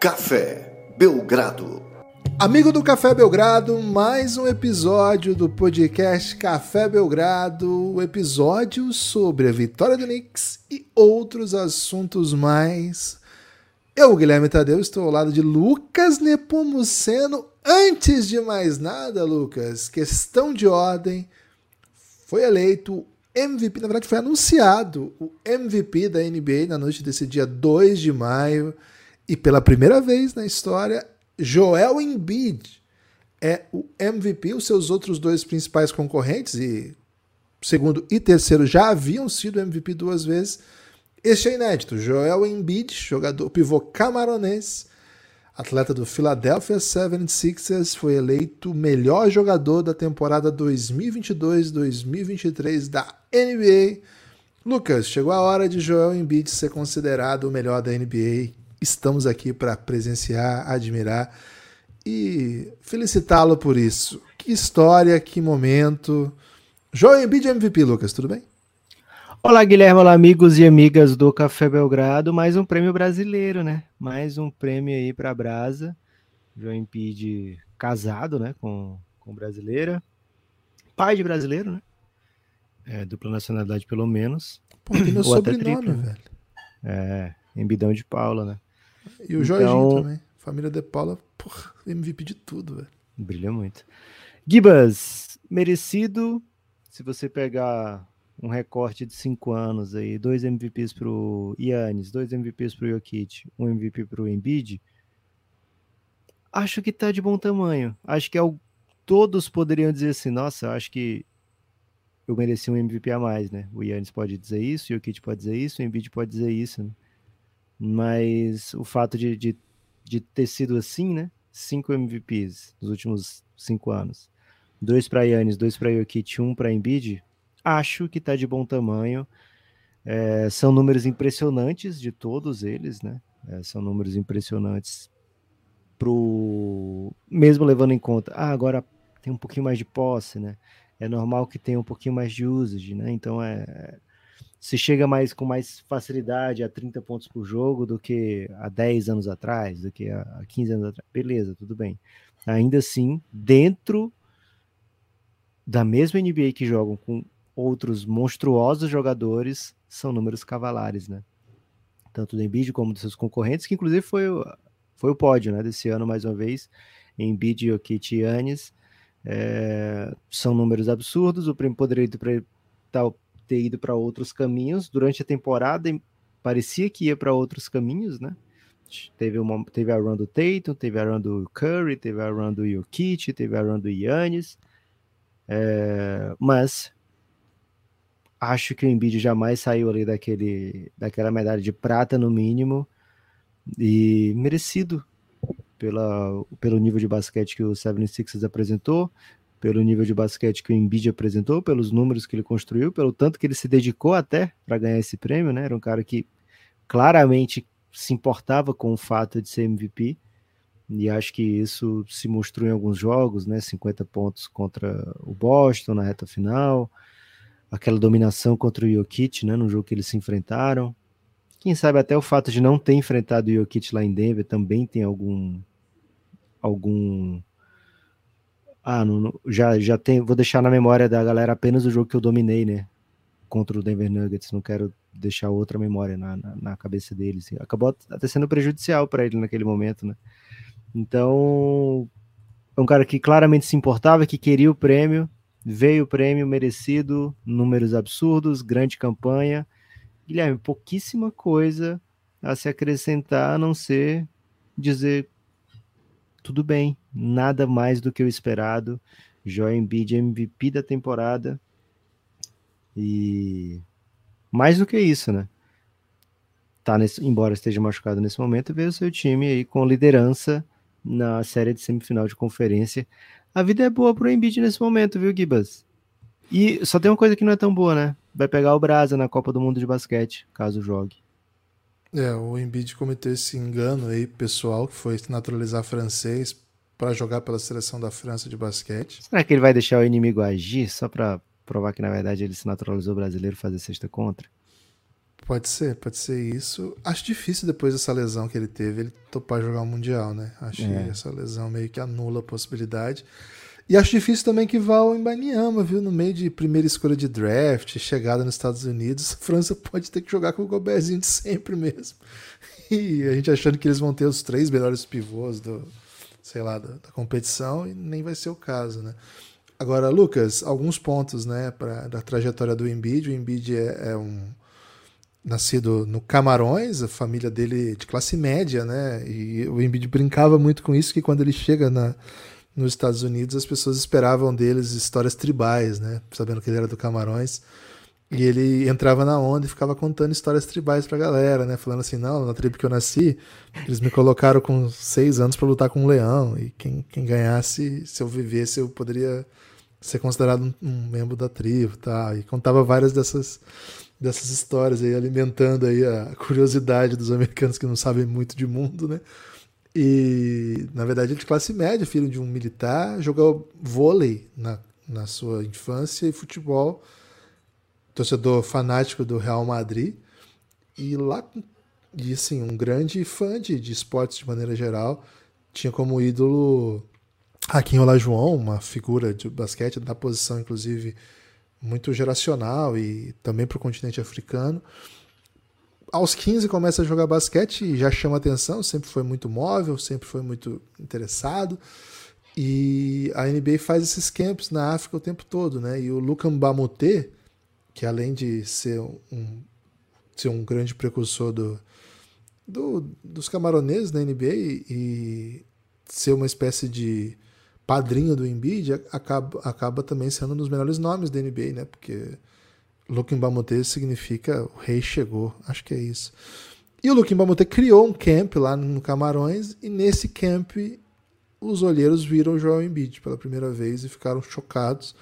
Café Belgrado. Amigo do Café Belgrado, mais um episódio do podcast Café Belgrado, o episódio sobre a vitória do Knicks e outros assuntos mais. Eu, Guilherme Tadeu, estou ao lado de Lucas Nepomuceno. Antes de mais nada, Lucas, questão de ordem, foi eleito MVP, na verdade foi anunciado o MVP da NBA na noite desse dia 2 de maio. E pela primeira vez na história, Joel Embiid é o MVP. Os seus outros dois principais concorrentes, e segundo e terceiro, já haviam sido MVP duas vezes. Este é inédito. Joel Embiid, jogador pivô camaronês, atleta do Philadelphia 76ers, foi eleito melhor jogador da temporada 2022-2023 da NBA. Lucas, chegou a hora de Joel Embiid ser considerado o melhor da NBA. Estamos aqui para presenciar, admirar e felicitá-lo por isso. Que história, que momento. Joel Embiid MVP, Lucas, tudo bem? Olá, Guilherme, olá, amigos e amigas do Café Belgrado. Mais um prêmio brasileiro, né? Mais um prêmio aí para a Brasa. João Embiid casado, né, com, com brasileira. Pai de brasileiro, né? É, dupla nacionalidade, pelo menos. Pô, tem meu sobrenome, triplo, velho. É, Embidão de Paula, né? E o então, Jorginho também. Família de Paula, porra, MVP de tudo, velho. Brilha muito. Gibas, merecido. Se você pegar um recorte de cinco anos aí, dois MVPs pro Yannis, dois MVPs pro Jokic, um MVP pro Embiid, acho que tá de bom tamanho. Acho que é o... todos poderiam dizer assim, nossa, acho que eu mereci um MVP a mais, né? O Yannis pode dizer isso, o Jokic pode dizer isso, o Embiid pode dizer isso, né? Mas o fato de, de, de ter sido assim, né? Cinco MVPs nos últimos cinco anos. Dois para Yannis, dois para Jokic, um para Embiid. Acho que está de bom tamanho. É, são números impressionantes de todos eles, né? É, são números impressionantes pro mesmo levando em conta, ah, agora tem um pouquinho mais de posse, né? É normal que tenha um pouquinho mais de usage, né? Então é se chega mais com mais facilidade a 30 pontos por jogo do que há 10 anos atrás, do que há 15 anos atrás. Beleza, tudo bem. Ainda assim, dentro da mesma NBA que jogam com outros monstruosos jogadores, são números cavalares, né? Tanto do Embiid como dos seus concorrentes, que inclusive foi, foi o pódio, né, desse ano mais uma vez, Embiid, Jokic e Yannis. É, são números absurdos, o prêmio poderia tal ter ido para outros caminhos durante a temporada. Parecia que ia para outros caminhos, né? Teve, uma, teve a run do Tatum, teve a run do Curry, teve a run do Jokic, teve a run do Yannis. É, mas acho que o Embiid jamais saiu ali daquele, daquela medalha de prata no mínimo e merecido pela, pelo nível de basquete que o 76ers apresentou, pelo nível de basquete que o Embiid apresentou, pelos números que ele construiu, pelo tanto que ele se dedicou até para ganhar esse prêmio, né? Era um cara que claramente se importava com o fato de ser MVP. E acho que isso se mostrou em alguns jogos, né? 50 pontos contra o Boston na reta final, aquela dominação contra o Jokic, né? No jogo que eles se enfrentaram. Quem sabe até o fato de não ter enfrentado o Jokic lá em Denver também tem algum algum ah, já, já tem. Vou deixar na memória da galera apenas o jogo que eu dominei, né? Contra o Denver Nuggets. Não quero deixar outra memória na, na, na cabeça deles. Acabou até sendo prejudicial para ele naquele momento, né? Então, é um cara que claramente se importava, que queria o prêmio. Veio o prêmio merecido, números absurdos, grande campanha. Guilherme, pouquíssima coisa a se acrescentar a não ser dizer tudo bem, nada mais do que o esperado. Joel Embiid MVP da temporada. E mais do que isso, né? Tá nesse, embora esteja machucado nesse momento, veio o seu time aí com liderança na série de semifinal de conferência. A vida é boa pro Embiid nesse momento, viu, Gibas? E só tem uma coisa que não é tão boa, né? Vai pegar o Brasa na Copa do Mundo de Basquete, caso jogue. É, o Embiid cometeu esse engano aí pessoal, que foi naturalizar francês para jogar pela seleção da França de basquete. Será que ele vai deixar o inimigo agir só para provar que na verdade ele se naturalizou brasileiro fazer sexta contra? Pode ser, pode ser isso. Acho difícil depois dessa lesão que ele teve, ele topar jogar o Mundial, né? Acho é. que essa lesão meio que anula a possibilidade. E acho difícil também que vá ao Embanyama, viu? No meio de primeira escolha de draft, chegada nos Estados Unidos, a França pode ter que jogar com o Gobertzinho de sempre mesmo. E a gente achando que eles vão ter os três melhores pivôs do, sei lá, da, da competição, e nem vai ser o caso, né? Agora, Lucas, alguns pontos, né, pra, da trajetória do Embiid. O Embiid é, é um nascido no Camarões, a família dele de classe média, né? E o Embiid brincava muito com isso, que quando ele chega na nos Estados Unidos as pessoas esperavam deles histórias tribais, né? Sabendo que ele era do Camarões. E ele entrava na onda e ficava contando histórias tribais pra galera, né? Falando assim, não, na tribo que eu nasci, eles me colocaram com seis anos para lutar com um leão. E quem, quem ganhasse, se eu vivesse, eu poderia ser considerado um, um membro da tribo, tá? E contava várias dessas, dessas histórias aí, alimentando aí a curiosidade dos americanos que não sabem muito de mundo, né? E, na verdade, ele é de classe média, filho de um militar, jogou vôlei na, na sua infância e futebol, torcedor fanático do Real Madrid. E lá, e assim, um grande fã de, de esportes de maneira geral. Tinha como ídolo Hakim Olajuwon, uma figura de basquete da posição, inclusive, muito geracional e também para o continente africano aos 15 começa a jogar basquete e já chama atenção, sempre foi muito móvel, sempre foi muito interessado. E a NBA faz esses camps na África o tempo todo, né? E o Lucan Bamote, que além de ser um, ser um grande precursor do, do, dos camaroneses na NBA e, ser uma espécie de padrinho do Embiid, acaba, acaba também sendo um dos melhores nomes da NBA, né? Porque Luquimbamute significa o rei chegou, acho que é isso. E o Luquimbamute criou um camp lá no Camarões e nesse camp os olheiros viram o Joel Embiid pela primeira vez e ficaram chocados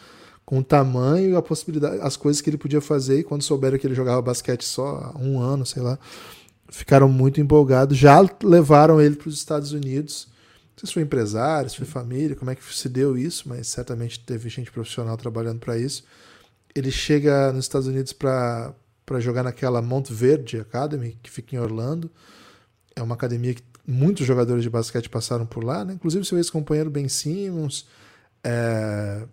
com o tamanho e a possibilidade, as coisas que ele podia fazer e quando souberam que ele jogava basquete só há um ano, sei lá, ficaram muito empolgados, já levaram ele para os Estados Unidos. Não sei se foi empresário, se foi família, como é que se deu isso, mas certamente teve gente profissional trabalhando para isso ele chega nos Estados Unidos para jogar naquela Mount Verde Academy, que fica em Orlando. É uma academia que muitos jogadores de basquete passaram por lá, né? inclusive seu ex-companheiro Ben Simmons, é,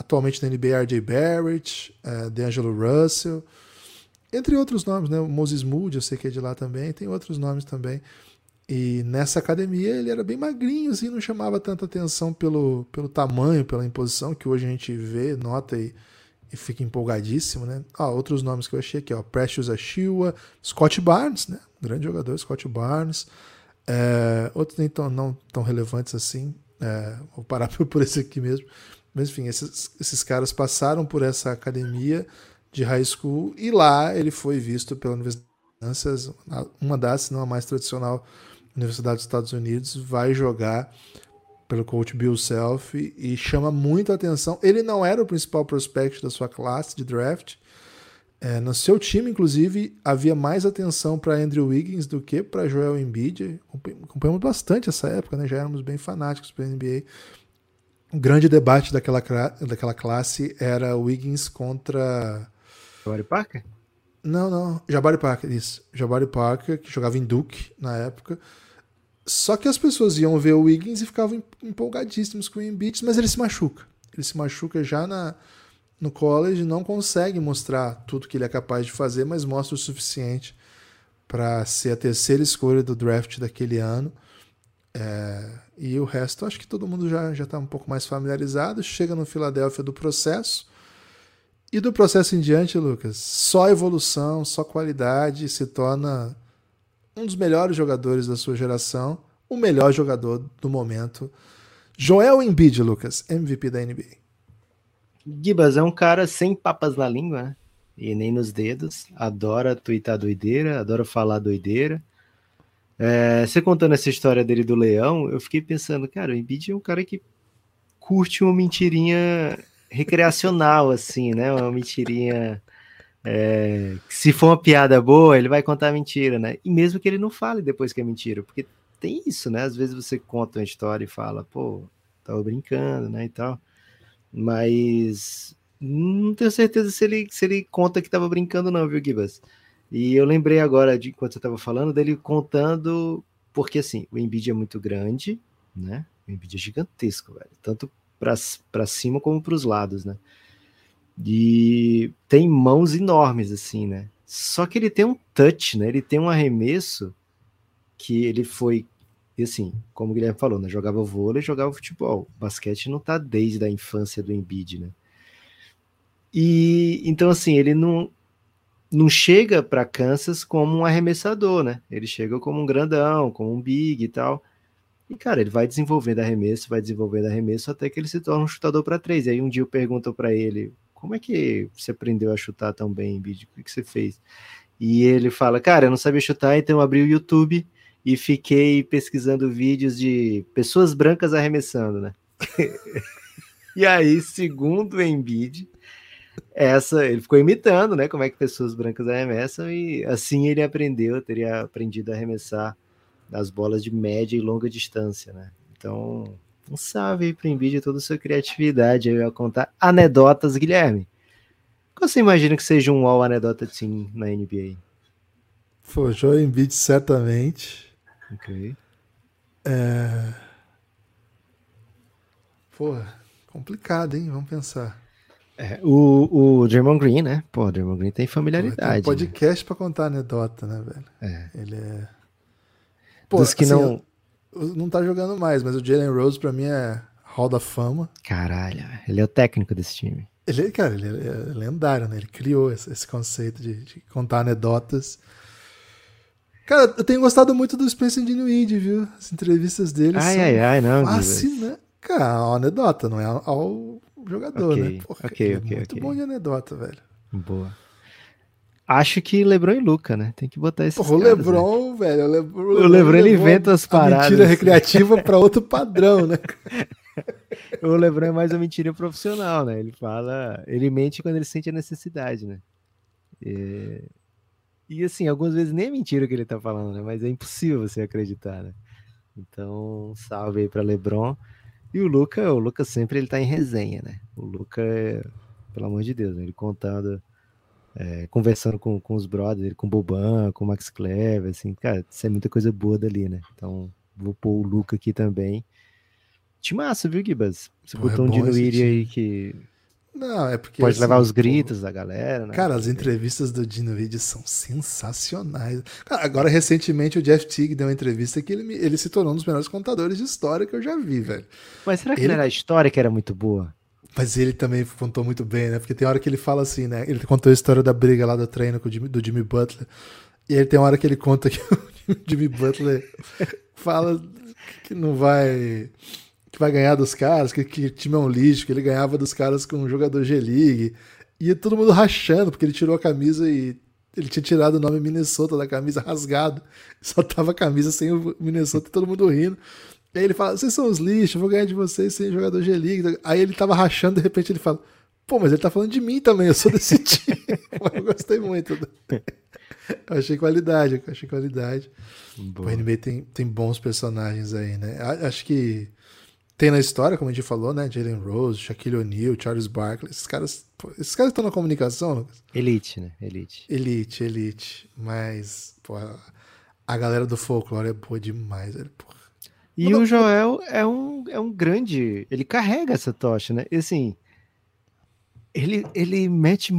atualmente na NBA RJ Barrett, é, D'Angelo Russell, entre outros nomes, né? O Moses Moody, eu sei que é de lá também, tem outros nomes também. E nessa academia ele era bem magrinho, assim, não chamava tanta atenção pelo, pelo tamanho, pela imposição que hoje a gente vê, nota e e fica empolgadíssimo, né? Ah, outros nomes que eu achei aqui, ó, Precious Achille, Scott Barnes, né? Grande jogador, Scott Barnes. É, outros nem tão, não tão relevantes assim. É, vou parar por esse aqui mesmo. Mas enfim, esses, esses caras passaram por essa academia de high school e lá ele foi visto pela Universidade de uma das, se não a mais tradicional Universidade dos Estados Unidos, vai jogar pelo coach Bill Self e chama muito a atenção. Ele não era o principal prospect da sua classe de draft. É, no seu time, inclusive, havia mais atenção para Andrew Wiggins do que para Joel Embiid. Acompanhamos bastante essa época, né? já éramos bem fanáticos para a NBA. O grande debate daquela, daquela classe era Wiggins contra. Jabari Parker? Não, não. Jabari Parker, isso. Jabari Parker, que jogava em Duke na época. Só que as pessoas iam ver o Wiggins e ficavam empolgadíssimos com o Embiid, mas ele se machuca. Ele se machuca já na, no college, não consegue mostrar tudo que ele é capaz de fazer, mas mostra o suficiente para ser a terceira escolha do draft daquele ano. É, e o resto, acho que todo mundo já está um pouco mais familiarizado. Chega no Filadélfia do processo. E do processo em diante, Lucas, só evolução, só qualidade se torna um dos melhores jogadores da sua geração, o melhor jogador do momento. Joel Embiid, Lucas, MVP da NBA. Gibas é um cara sem papas na língua, né? E nem nos dedos. Adora twittar doideira, adora falar doideira. É, você contando essa história dele do leão, eu fiquei pensando, cara, o Embiid é um cara que curte uma mentirinha recreacional, assim, né? Uma mentirinha é, se for uma piada boa, ele vai contar mentira, né? E mesmo que ele não fale depois que é mentira, porque tem isso, né? Às vezes você conta uma história e fala, pô, tava brincando, né? E tal. Mas não tenho certeza se ele, se ele conta que tava brincando, não, viu, Gibas? E eu lembrei agora, de enquanto você estava falando, dele contando, porque assim, o Embiid é muito grande, né? O Embiid é gigantesco, velho. Tanto para cima como para os lados, né? E tem mãos enormes, assim, né? Só que ele tem um touch, né? Ele tem um arremesso que ele foi, e assim, como o Guilherme falou, né? Jogava vôlei, jogava futebol. Basquete não tá desde a infância do Embiid, né? E então assim, ele não não chega para Kansas como um arremessador, né? Ele chega como um grandão, como um big e tal. E, cara, ele vai desenvolvendo arremesso, vai desenvolvendo arremesso até que ele se torna um chutador para três. E aí um dia eu pergunto para ele, como é que você aprendeu a chutar tão bem, Bid? O que você fez? E ele fala, cara, eu não sabia chutar, então eu abri o YouTube e fiquei pesquisando vídeos de pessoas brancas arremessando, né? e aí, segundo o Embiid, essa ele ficou imitando, né? Como é que pessoas brancas arremessam e assim ele aprendeu, teria aprendido a arremessar as bolas de média e longa distância, né? Então, um salve aí para o Embiid toda a sua criatividade aí a contar anedotas, Guilherme. Qual você imagina que seja um all anedota team na NBA? Pô, Joel Embiid certamente. Ok. É... Porra, complicado, hein? Vamos pensar. É, o, o Draymond Green, né? Pô, o Draymond Green tem familiaridade. Tem um né? podcast né? pra contar anedota, né, velho? É. Ele é. Pô, Dos que assim, não. Não tá jogando mais, mas o Jalen Rose pra mim é Hall da Fama. Caralho, ele é o técnico desse time. Ele, cara, ele é lendário, né? Ele criou esse, esse conceito de, de, contar anedotas. Cara, eu tenho gostado muito do Spencer Dinwiddie, viu? As entrevistas dele ai, são ai, ai, não, fascinantes. Cara, é uma anedota, não é ao jogador, okay, né? Porra, ok, é ok, muito okay. bom de anedota, velho. Boa. Acho que Lebron e Luca, né? Tem que botar Porra, caras, o Lebron, né? velho, o Lebron, o Lebron ele inventa as paradas. mentira recreativa para outro padrão, né? o Lebron é mais uma mentira profissional, né? Ele fala, ele mente quando ele sente a necessidade, né? E, e assim, algumas vezes nem é mentira o que ele tá falando, né? Mas é impossível você acreditar, né? Então, salve aí para Lebron. E o Luca, o Luca sempre ele tá em resenha, né? O Luca, é, pelo amor de Deus, né? ele contando, é, conversando com, com os brothers, ele com o Boban, com o Max Clever, assim, cara, isso é muita coisa boa dali, né? Então, vou pôr o Luca aqui também. Timaço, viu, Gibas? Você Pô, é botou um esse time. aí que Não, é porque. pode assim, levar os pô, gritos da galera, né? Cara, as entrevistas do Dinwiddie são sensacionais. Cara, agora, recentemente, o Jeff Teague deu uma entrevista que ele, ele se tornou um dos melhores contadores de história que eu já vi, velho. Mas será que ele- não era a história que era muito boa? Mas ele também contou muito bem, né? Porque tem hora que ele fala assim, né? Ele contou a história da briga lá do treino com o Jimmy- do Jimmy Butler. E aí tem uma hora que ele conta que o Jimmy Butler fala que não vai. Vai ganhar dos caras, que, que o time é um lixo, que ele ganhava dos caras com um jogador G-League. E todo mundo rachando, porque ele tirou a camisa e ele tinha tirado o nome Minnesota da camisa rasgado. Só tava a camisa sem o Minnesota e todo mundo rindo. E aí ele fala: vocês são os lixos, eu vou ganhar de vocês sem jogador G-League. Aí ele tava rachando, de repente ele fala: pô, mas ele tá falando de mim também, eu sou desse time. eu gostei muito. Eu achei qualidade, eu achei qualidade. O NBA tem, tem bons personagens aí, né? Acho que tem na história, como a gente falou, né? Jalen Rose, Shaquille O'Neal, Charles Barkley. Esses caras, esses caras estão na comunicação, Lucas? Elite, né? Elite. Elite, elite. Mas, pô, a galera do folclore é boa demais, velho. Porra. E Não, o Joel é um, é um grande. Ele carrega essa tocha, né? E assim. Ele, ele mete.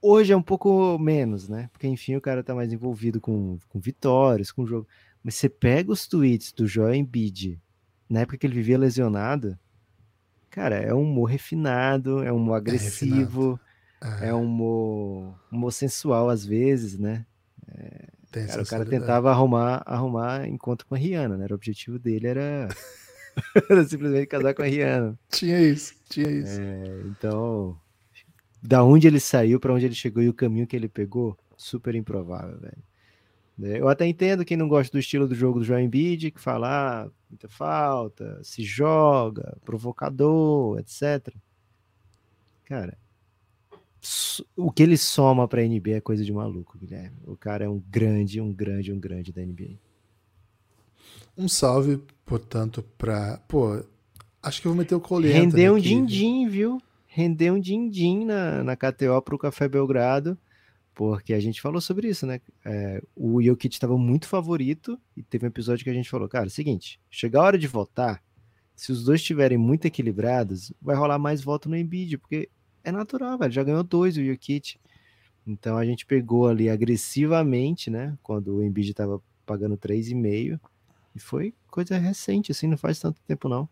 Hoje é um pouco menos, né? Porque, enfim, o cara tá mais envolvido com, com vitórias, com jogo. Mas você pega os tweets do Joel Embiid, na época que ele vivia lesionado. Cara, é um humor refinado, é um humor agressivo, É, é, um humor, humor sensual às vezes, né? tem Cara, o cara tentava arrumar, arrumar encontro com a Rihanna, né? Era O objetivo dele era, era simplesmente casar com a Rihanna. Tinha isso, tinha isso. É, então, da onde ele saiu para onde ele chegou e o caminho que ele pegou, super improvável, velho. Né, Eu até entendo quem não gosta do estilo do jogo do João Embiid, que fala ah, muita falta, se joga, provocador, etc. Cara, o que ele soma pra NBA é coisa de maluco, Guilherme. O cara é um grande, um grande, um grande da NBA. Um salve, portanto, pra. Pô, acho que eu vou meter o Cole Rendeu um din-din, viu? Rendeu um din-din na, na KTO pro Café Belgrado. Porque a gente falou sobre isso, né? É, o Jokic estava muito favorito e teve um episódio que a gente falou, cara, seguinte, chega a hora de votar, se os dois estiverem muito equilibrados, vai rolar mais voto no Embiid, porque é natural, velho, já ganhou dois o Jokic. Então a gente pegou ali agressivamente, né, quando o Embiid estava pagando 3,5 e foi coisa recente, assim, não faz tanto tempo não.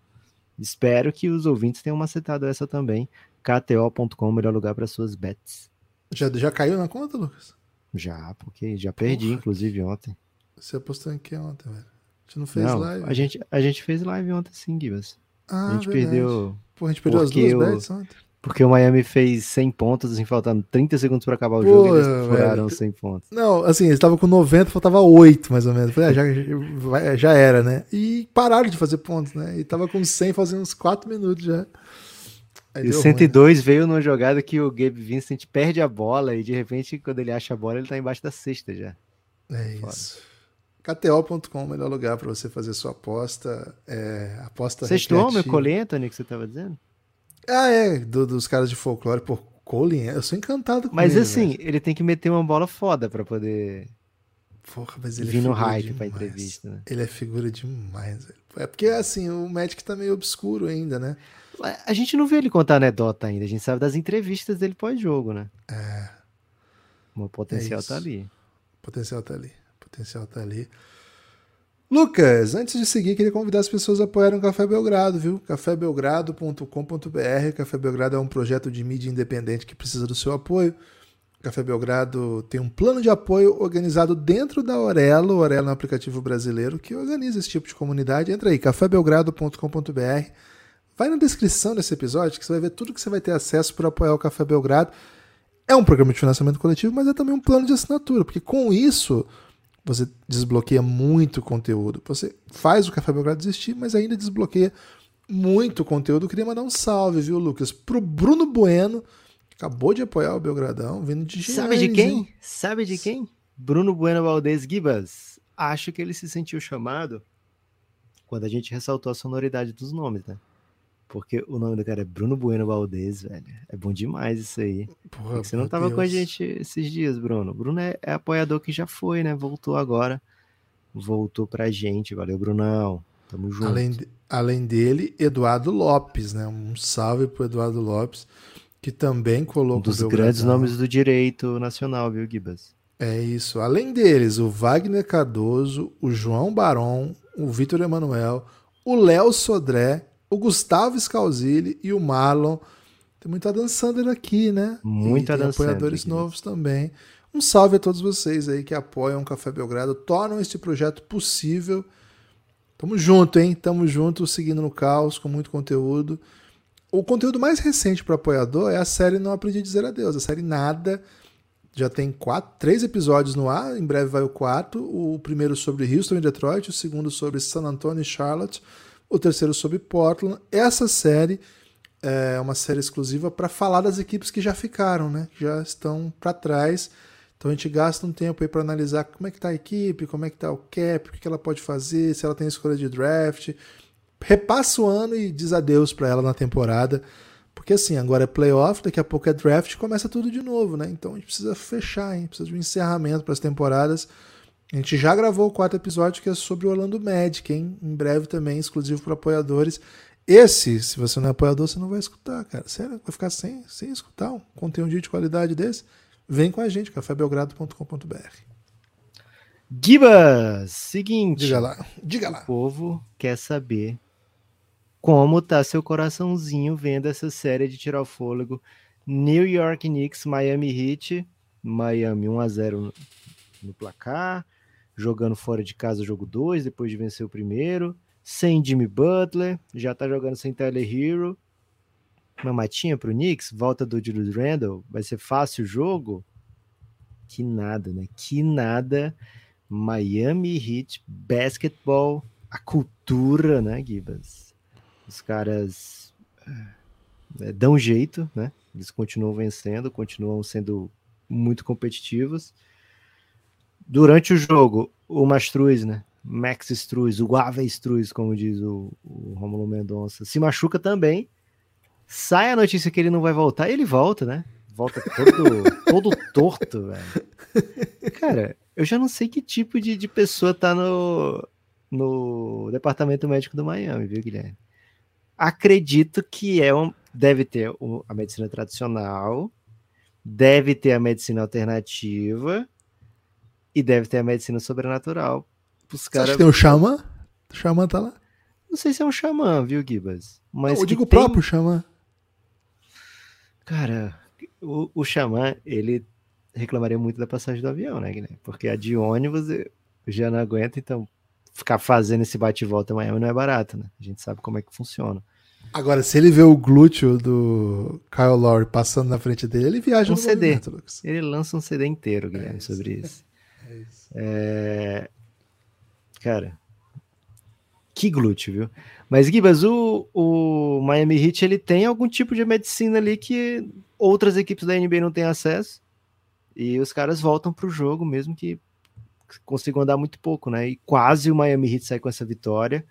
Espero que os ouvintes tenham macetado essa também. KTO.com, melhor lugar para suas bets. Já, já caiu na conta, Lucas? Já, porque já perdi, Porra, inclusive, ontem. Você apostou em que ontem, velho? A gente não fez não, live? A gente, a gente fez live ontem sim, Gibas. Ah, a gente verdade. perdeu. Pô, a gente perdeu as duas bets ontem. Porque o Miami fez 100 pontos, assim, faltando 30 segundos para acabar o jogo, Pô, e eles furaram 100 pontos. Não, assim, eles estavam com 90, faltava 8, mais ou menos. Falei, ah, já, já era, né? E pararam de fazer pontos, né? E tava com 100 fazendo uns 4 minutos já. Aí e o 102 ruim, né? veio numa jogada que o Gabe Vincent perde a bola e de repente, quando ele acha a bola, ele tá embaixo da cesta já. É Foda. isso. KTO.com, melhor lugar para você fazer sua aposta. É, aposta Sexto homem, Cole Anthony, que você tava dizendo? Ah, é, do, dos caras de folclore. Pô, Colin, eu sou encantado com mas, ele. Mas assim, velho. ele tem que meter uma bola foda para poder Porra, mas ele vir é no hype pra entrevista, né? Ele é figura demais, velho. É porque, assim, o Magic tá meio obscuro ainda, né? A gente não vê ele contar anedota ainda, a gente sabe das entrevistas dele pós-jogo, né? É. O potencial é tá ali. O potencial tá ali. O potencial tá ali. Lucas, antes de seguir, queria convidar as pessoas a apoiarem o Café Belgrado, viu? cafébelgrado.com.br. Café Belgrado é um projeto de mídia independente que precisa do seu apoio. Café Belgrado tem um plano de apoio organizado dentro da Orelo. Orelo é um aplicativo brasileiro que organiza esse tipo de comunidade. Entra aí, cafébelgrado.com.br. Vai na descrição desse episódio que você vai ver tudo que você vai ter acesso para apoiar o Café Belgrado. É um programa de financiamento coletivo, mas é também um plano de assinatura, porque com isso você desbloqueia muito conteúdo. Você faz o Café Belgrado existir, mas ainda desbloqueia muito conteúdo. Eu queria mandar um salve, viu, Lucas, pro Bruno Bueno, que acabou de apoiar o Belgradão, vindo de Sabe de quem? Hein? Sabe de quem? Bruno Bueno Valdez Gibas. Acho que ele se sentiu chamado quando a gente ressaltou a sonoridade dos nomes, né? Porque o nome do cara é Bruno Bueno Valdez, velho. É bom demais isso aí. Porra, você não tava Deus. com a gente esses dias, Bruno. Bruno é, é, apoiador que já foi, né? Voltou agora. Voltou pra gente. Valeu, Brunão. Tamo junto. Além, de, além dele, Eduardo Lopes, né? Um salve pro Eduardo Lopes, que também colocou. Um dos grandes gradão. nomes do direito nacional, viu, Gibas? É isso. Além deles, o Wagner Cardoso, o João Baron, o Vitor Emanuel, o Léo Sodré o Gustavo Scalzilli e o Marlon. Tem muita dançando aqui, né? Muita dançando. apoiadores aqui. novos também. Um salve a todos vocês aí que apoiam o Café Belgrado, tornam este projeto possível. Tamo junto, hein? Tamo junto, seguindo no caos, com muito conteúdo. O conteúdo mais recente para apoiador é a série Não Aprendi a Dizer Adeus, a série Nada. Já tem quatro, três episódios no ar, em breve vai o quarto. O primeiro sobre Houston e Detroit, o segundo sobre San Antonio e Charlotte o terceiro sobre Portland. Essa série é uma série exclusiva para falar das equipes que já ficaram, né? Que já estão para trás. Então a gente gasta um tempo aí para analisar como é que tá a equipe, como é que tá o cap, o que ela pode fazer, se ela tem escolha de draft. Repassa o ano e diz adeus para ela na temporada. Porque assim, agora é playoff, daqui a pouco é draft, começa tudo de novo, né? Então a gente precisa fechar, hein? Precisa de um encerramento para as temporadas. A gente já gravou o quarto episódio que é sobre o Orlando Magic, hein? Em breve também, exclusivo para apoiadores. Esse, se você não é apoiador, você não vai escutar, cara. Sério, vai ficar sem, sem escutar um conteúdo de qualidade desse? Vem com a gente, cafébelgrado.com.br. Gibas, seguinte. Diga lá, diga lá. O povo quer saber como tá seu coraçãozinho vendo essa série de tirar o fôlego. New York Knicks, Miami Heat, Miami 1 a 0 no placar jogando fora de casa o jogo 2, depois de vencer o primeiro, sem Jimmy Butler, já tá jogando sem Tyler Hero. Uma matinha pro Knicks, volta do Julius Randle, vai ser fácil o jogo? Que nada, né? Que nada. Miami Heat Basketball, a cultura, né, Gibas? Os caras é, dão jeito, né? Eles continuam vencendo, continuam sendo muito competitivos durante o jogo, o Mastruz, né? Max Struz, o Guava Struz, como diz o, o Romulo Mendonça, se machuca também. Sai a notícia que ele não vai voltar, e ele volta, né? volta todo, todo torto, velho. Cara, eu já não sei que tipo de, de pessoa tá no, no departamento médico do Miami, viu, Guilherme? Acredito que é um, deve ter a medicina tradicional, deve ter a medicina alternativa e deve ter a medicina sobrenatural. Os cara... Você acha que tem o xamã? O xamã tá lá? Não sei se é um xamã, viu, Gibas? Mas eu digo o tem... próprio xamã. Cara, o, o xamã, ele reclamaria muito da passagem do avião, né, Guilherme? Porque a de ônibus já não aguenta, então ficar fazendo esse bate-volta em Miami não é barato, né? A gente sabe como é que funciona. Agora, se ele vê o glúteo do Kyle Lowry passando na frente dele, ele viaja um no CD. Lucas. Ele lança um CD inteiro, Guilherme, é sobre isso. É. É... Cara, que glúteo, viu? Mas, Gibas, o, o Miami Heat ele tem algum tipo de medicina ali que outras equipes da NBA não têm acesso. E os caras voltam para o jogo, mesmo que consigam andar muito pouco, né? E quase o Miami Heat sai com essa vitória.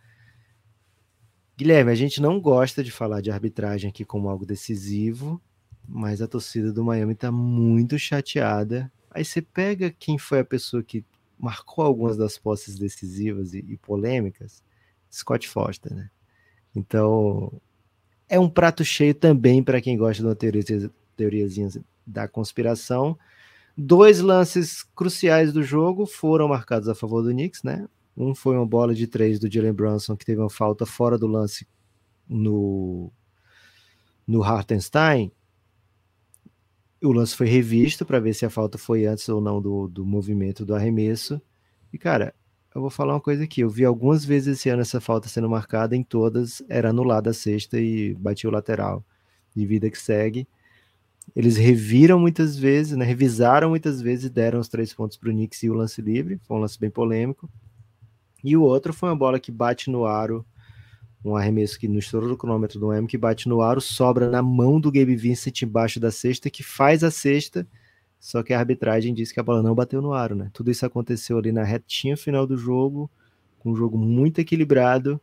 Guilherme, a gente não gosta de falar de arbitragem aqui como algo decisivo, mas a torcida do Miami está muito chateada. Aí você pega quem foi a pessoa que marcou algumas das posses decisivas e, e polêmicas Scott Foster, né? Então, é um prato cheio também para quem gosta de uma teoria, teoriazinha da conspiração. Dois lances cruciais do jogo foram marcados a favor do Knicks, né? Um foi uma bola de três do Jalen Brunson, que teve uma falta fora do lance no, no Hartenstein. O lance foi revisto para ver se a falta foi antes ou não do, do movimento do arremesso. E, cara, eu vou falar uma coisa aqui. Eu vi algumas vezes esse ano essa falta sendo marcada, em todas era anulada a sexta e batia o lateral. De vida que segue. Eles reviram muitas vezes, né? revisaram muitas vezes e deram os três pontos para o Knicks e o lance livre. Foi um lance bem polêmico. E o outro foi uma bola que bate no aro, um arremesso que no estouro do cronômetro do M, que bate no aro, sobra na mão do Gabe Vincent embaixo da cesta, que faz a cesta só que a arbitragem disse que a bola não bateu no aro, né? Tudo isso aconteceu ali na retinha final do jogo, com um jogo muito equilibrado.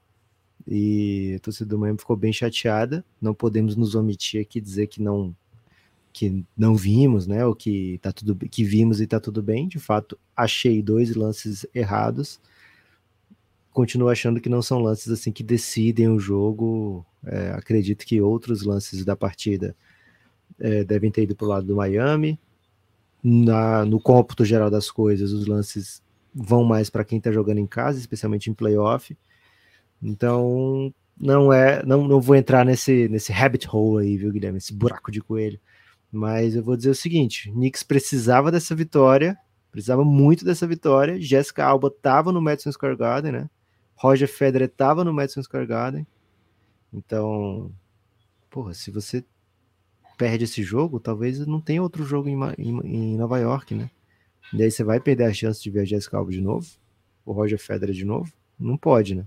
E a torcida do Miami ficou bem chateada. Não podemos nos omitir aqui dizer que não que não vimos, né? Ou que tá tudo que vimos e tá tudo bem. De fato, achei dois lances errados. Continuo achando que não são lances assim que decidem o jogo. É, acredito que outros lances da partida é, devem ter ido para o lado do Miami na, no cômputo geral das coisas, os lances vão mais para quem está jogando em casa, especialmente em playoff. Então, não é, não, não vou entrar nesse nesse rabbit hole aí, viu, Guilherme, esse buraco de coelho. Mas eu vou dizer o seguinte, Knicks precisava dessa vitória, precisava muito dessa vitória. Jessica Alba estava no Madison Square Garden, né? Roger Federer estava no Madison Square Garden. Então, porra, se você perde esse jogo, talvez não tenha outro jogo em, em, em Nova York, né? E aí você vai perder a chance de ver a Jessica Alba de novo? O Roger Federer de novo? Não pode, né?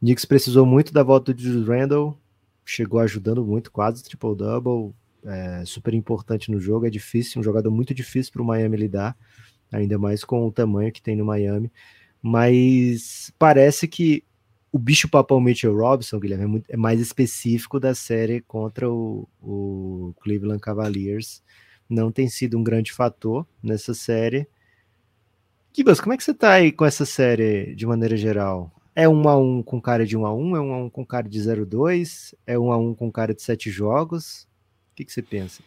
Knicks precisou muito da volta de Julius Randle, chegou ajudando muito, quase triple-double, é, super importante no jogo, é difícil, um jogador muito difícil para o Miami lidar, ainda mais com o tamanho que tem no Miami, mas parece que o bicho papão Mitchell Robinson, Guilherme, é, é, mais específico da série contra o, o, Cleveland Cavaliers. Não tem sido um grande fator nessa série. Kibas, como é que você tá aí com essa série de maneira geral? É um a um com cara de 1 um a 1 um, é um a um com cara de 0-2, é um a um com cara de 7 jogos? O que, que você pensa?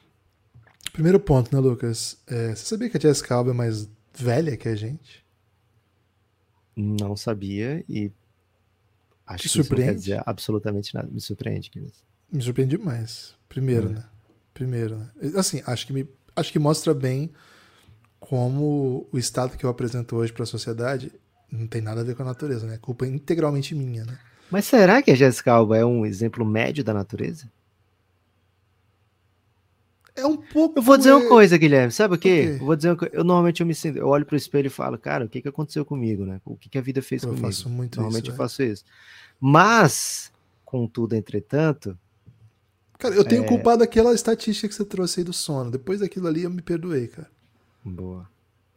Primeiro ponto, né, Lucas? É, você sabia que a Jessica Alba é mais velha que a gente? Não sabia, e Acho que surpreende? isso não quer dizer absolutamente nada. Me surpreende, querido. Me surpreende demais. Primeiro, é. né? Primeiro, né? Assim, acho que, me, acho que mostra bem como o estado que eu apresento hoje para a sociedade não tem nada a ver com a natureza, né? A culpa é integralmente minha, né? Mas será que a Jessica Alba é um exemplo médio da natureza? É um pouco. Eu vou dizer uma é coisa, Guilherme. Sabe o quê? Eu vou dizer coisa. Eu normalmente eu me sinto, eu olho pro espelho e falo, cara, o que que aconteceu comigo, né? O que que a vida fez eu comigo? Eu faço muito normalmente isso. Normalmente eu faço isso. Mas, contudo, entretanto. Cara, eu tenho é... culpado aquela estatística que você trouxe aí do sono. Depois daquilo ali eu me perdoei, cara. Boa.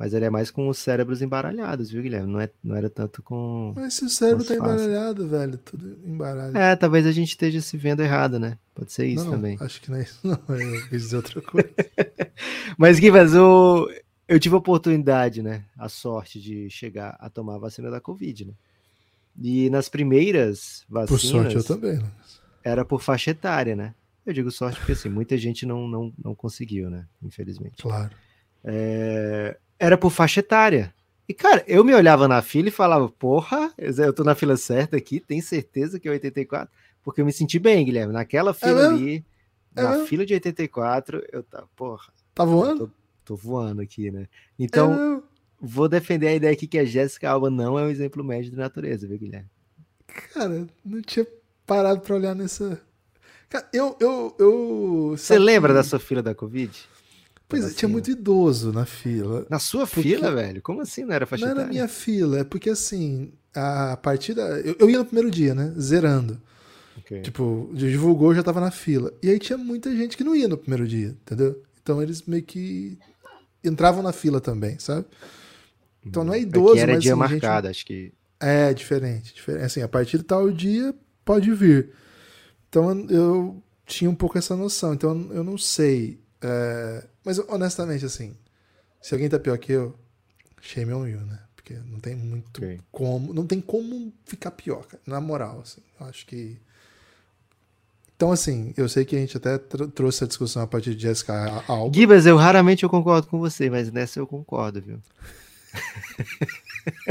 Mas ele é mais com os cérebros embaralhados, viu, Guilherme? Não, é, não era tanto com. Mas se o cérebro tá embaralhado, velho, tudo embaralhado. É, talvez a gente esteja se vendo errado, né? Pode ser isso não, também. acho que não é isso, não. Eu quis dizer outra coisa. Mas, Givas, o... eu tive a oportunidade, né? A sorte de chegar a tomar a vacina da Covid, né? E nas primeiras Por vacinas. sorte, eu também. Lucas. era por faixa etária, né? Eu digo sorte porque assim, muita gente não, não, não conseguiu, né? Infelizmente. Claro. É, Era por faixa etária. E, cara, eu me olhava na fila e falava, porra, eu tô na fila certa aqui, tem certeza que é 84? Porque eu me senti bem, Guilherme. Naquela fila mesmo? ali, É na fila de 84, eu tava, porra, Tá voando? tô, tô voando aqui, né? É Então, mesmo? vou defender a ideia aqui que a Jéssica Alba não é um exemplo médio de natureza, viu, Guilherme? Cara, não tinha parado pra olhar nessa. Cara, eu. eu, eu Você lembra que- da sua fila da Covid? Pois é, tinha muito idoso na fila. Na sua Porque- fila, velho? Como assim não era faixa Não era minha fila, é porque assim, a partida. Eu, eu ia no primeiro dia, né? Zerando. Ok. Tipo, divulgou, já tava na fila. E aí tinha muita gente que não ia no primeiro dia, entendeu? Então eles meio que entravam na fila também, sabe? Então não é idoso, Aqui era mas dia assim, gente- marcado, acho que. É, diferente, diferente. Assim, a partir de tal dia pode vir. Então eu tinha um pouco essa noção. Então eu não sei. É, Mas honestamente, assim, se alguém tá pior que eu, shame on you, né? Porque não tem muito Ok. como. Não tem como ficar pior, cara. Na moral, assim. Eu acho que. Então, assim, eu sei que a gente até tr- trouxe a discussão a partir de Jessica Alba. Gibas, eu raramente eu concordo com você, mas nessa eu concordo, viu?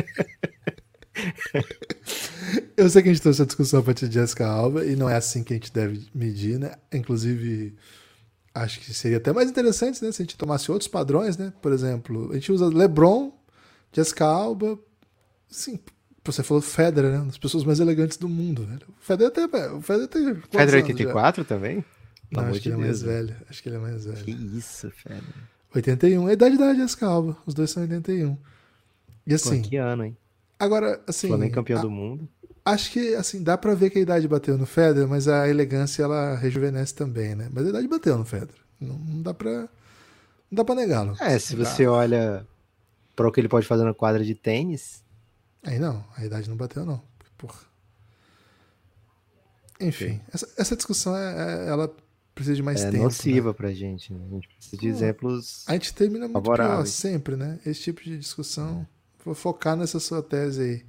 Eu sei que a gente trouxe a discussão a partir de Jessica Alba e não é assim que a gente deve medir, né? Inclusive, acho que seria até mais interessante, né? Se a gente tomasse outros padrões, né? Por exemplo, a gente usa LeBron, Jessica Alba, sim, você falou Federer, né? Uma das pessoas mais elegantes do mundo, velho. O Federer até, o Federer tem quantos Federer anos já? 84 também? Não, acho que ele é mais Deus, velho. Acho que ele é mais velho. Que isso, Federer. 81. A idade da Jessica Alba. Os dois são 81. E Pô, assim, que ano, hein? agora, assim. Flamengo campeão a- do mundo. Acho que, assim, dá pra ver que a idade bateu no Federer, mas a elegância, ela rejuvenesce também, né? Mas a idade bateu no Federer. Não, não dá pra... Não dá pra negá-lo. É, se dá. você olha para o que ele pode fazer na quadra de tênis, Aí não, a idade não bateu, não. Porra. Enfim, essa, essa discussão, é, é- ela precisa de mais é tempo. nociva né? pra gente. Né? A gente precisa de Pô, exemplos. A gente termina muito Favoráveis. pior sempre, né? Esse tipo de discussão. Vou focar nessa sua tese aí,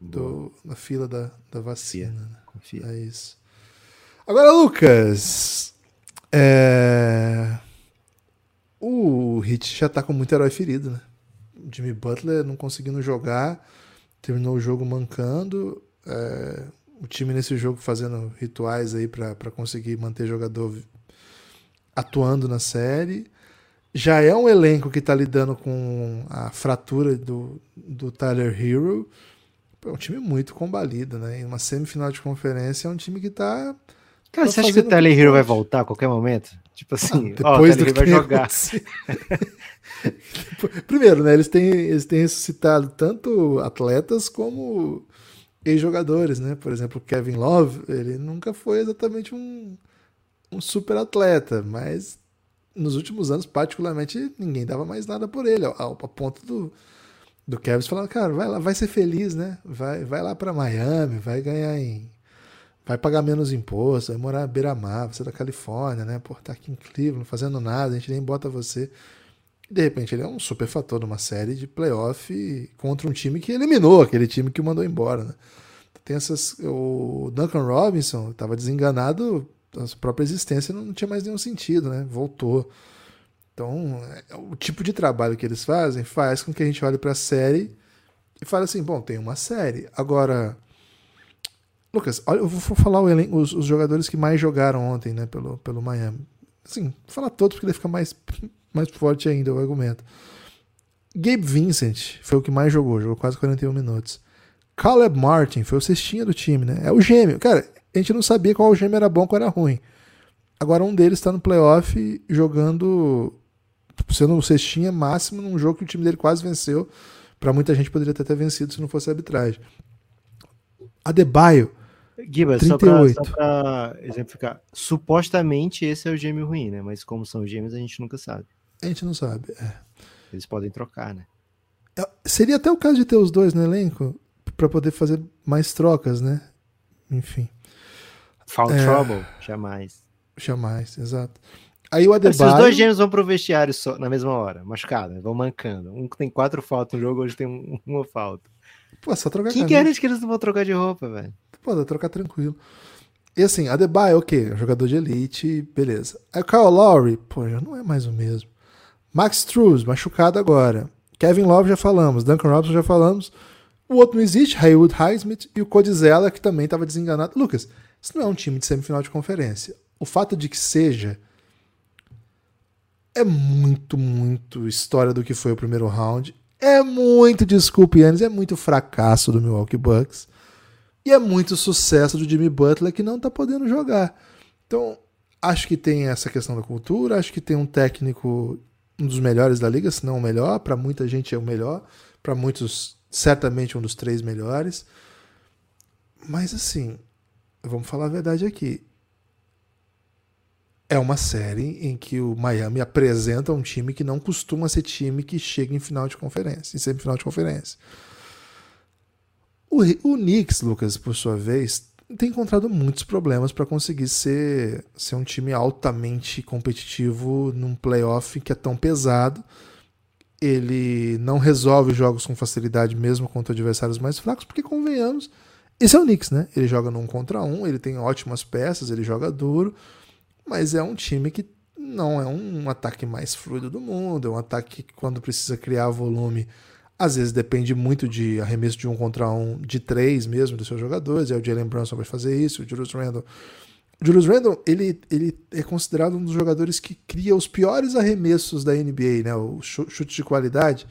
do, na fila da, da vacina. né? Confia. É isso. Agora, Lucas. é, O Hit já tá com muito herói ferido, né? O Jimmy Butler não conseguindo jogar, terminou o jogo mancando. é, O time nesse jogo fazendo rituais aí pra conseguir manter jogador atuando na série. Já é um elenco que tá lidando com a fratura do, do Tyler Hero. É um time muito combalido, né? Em uma semifinal de conferência é um time que tá. Cara, tá você acha que o Tyler Hero vai voltar a qualquer momento? Tipo assim, Ah, ó, o depois do Tyler que vai jogar. Primeiro, né? Eles têm, eles têm ressuscitado tanto atletas como ex-jogadores, né? Por exemplo, Kevin Love, ele nunca foi exatamente um, um super atleta, mas nos últimos anos, particularmente, ninguém dava mais nada por ele, ao, ao ponto do, do Kevin falar, cara, vai lá, vai ser feliz, né? Vai, vai lá para Miami, vai ganhar em vai pagar menos imposto, vai morar à beira-mar, você é da Califórnia, né? Pô, tá aqui em Cleveland, não fazendo nada, a gente nem bota você. De repente ele é um super fator numa série de playoff contra um time que eliminou aquele time que o mandou embora, né? Tem essas. O Duncan Robinson estava desenganado, a própria existência não tinha mais nenhum sentido, né? Voltou. Então, é, o tipo de trabalho que eles fazem faz com que a gente olhe para a série e fale assim: bom, tem uma série. Agora, Lucas, olha, eu vou falar o elenco, os, os jogadores que mais jogaram ontem, né, pelo, pelo Miami. Assim, falar todos porque daí fica mais, mais forte ainda o argumento. Gabe Vincent foi o que mais jogou, jogou quase 41 minutos. Caleb Martin foi o cestinha do time, né? É o gêmeo. Cara, a gente não sabia qual gêmeo era bom, qual era ruim. Agora um deles está no playoff jogando, sendo o cestinha máximo num jogo que o time dele quase venceu. Para muita gente poderia ter até vencido se não fosse a arbitragem. Adebayo, pra, 38. só pra exemplificar. Supostamente esse é o gêmeo ruim, né? Mas como são gêmeos, a gente nunca sabe. A gente não sabe. é. Eles podem trocar, né? É, seria até o caso de ter os dois no elenco para poder fazer mais trocas, né? Enfim. Foul é... trouble? Jamais. Jamais, exato. Aí o Adebayo... Se os dois gêmeos vão pro vestiário só, na mesma hora, machucado, vão mancando. Um tem quatro faltas no jogo, hoje tem um, uma falta. Pô, só trocar Quem garante que eles não vão trocar de roupa, velho? Pô, dá trocar tranquilo. E assim, Adebayo, ok, jogador de elite, beleza. Aí o Kyle Lowry, pô, já não é mais o mesmo. Max Struz, machucado agora. Kevin Love já falamos, Duncan Robinson já falamos. O outro não existe, Haywood Highsmith e o Codizella, que também estava desenganado. Lucas, isso não é um time de semifinal de conferência. O fato de que seja é muito, muito história do que foi o primeiro round. É muito, desculpe, Yannis, é muito fracasso do Milwaukee Bucks. E é muito sucesso do Jimmy Butler que não está podendo jogar. Então, acho que tem essa questão da cultura, acho que tem um técnico, um dos melhores da liga, se não o melhor. Para muita gente é o melhor, para muitos, certamente um dos três melhores. Mas assim, vamos falar a verdade aqui é uma série em que o Miami apresenta um time que não costuma ser time que chega em final de conferência, em semifinal de conferência. O, o Knicks, Lucas, por sua vez, tem encontrado muitos problemas para conseguir ser, ser um time altamente competitivo num playoff que é tão pesado. Ele não resolve jogos com facilidade mesmo contra adversários mais fracos, porque convenhamos, esse é o Knicks, né? Ele joga num contra um, ele tem ótimas peças, ele joga duro mas é um time que não é um ataque mais fluido do mundo, é um ataque que quando precisa criar volume, às vezes depende muito de arremesso de um contra um, de três mesmo dos seus jogadores, e o Jalen Brunson vai fazer isso, o Julius Randle. O Julius Randle, ele, ele é considerado um dos jogadores que cria os piores arremessos da NBA, né? O chute de qualidade,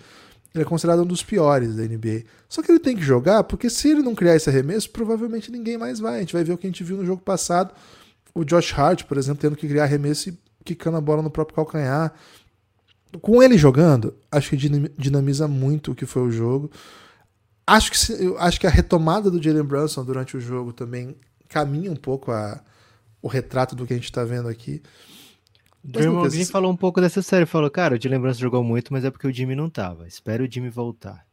ele é considerado um dos piores da NBA. Só que ele tem que jogar, porque se ele não criar esse arremesso, provavelmente ninguém mais vai. A gente vai ver o que a gente viu no jogo passado, o Josh Hart, por exemplo, tendo que criar arremesso e quicando a bola no próprio calcanhar. Com ele jogando, acho que dinamiza muito o que foi o jogo. Acho que, acho que a retomada do Jalen Brunson durante o jogo também caminha um pouco a, o retrato do que a gente está vendo aqui. Draymond Green falou um pouco dessa série, falou, cara, o Jalen Brunson jogou muito, mas é porque o Jimmy não tava. Espero o Jimmy voltar.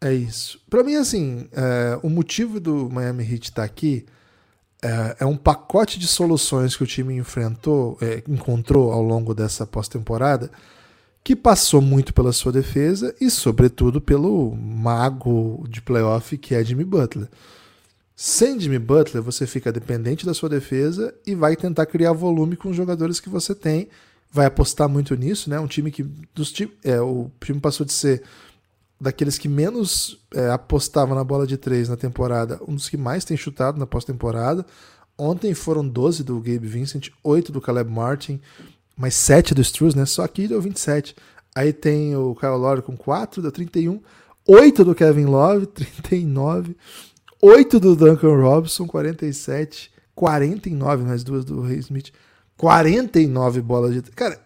É isso. Para mim, assim, é, o motivo do Miami Heat estar tá aqui é, é um pacote de soluções que o time enfrentou, é, encontrou ao longo dessa pós-temporada, que passou muito pela sua defesa e, sobretudo, pelo mago de playoff que é Jimmy Butler. Sem Jimmy Butler, você fica dependente da sua defesa e vai tentar criar volume com os jogadores que você tem. Vai apostar muito nisso, né? Um time que dos é, o time passou de ser daqueles que menos é, apostava na bola de três na temporada, um dos que mais tem chutado na pós-temporada. Ontem foram 12 do Gabe Vincent, 8 do Caleb Martin, mais 7 do Struz, né? Só aqui deu 27. Aí tem o Kyle Lowry com 4, deu 31. 8 do Kevin Love, 39. 8 do Duncan Robinson, 47. 49, mais duas do Ray Smith. 49 bolas de. Cara,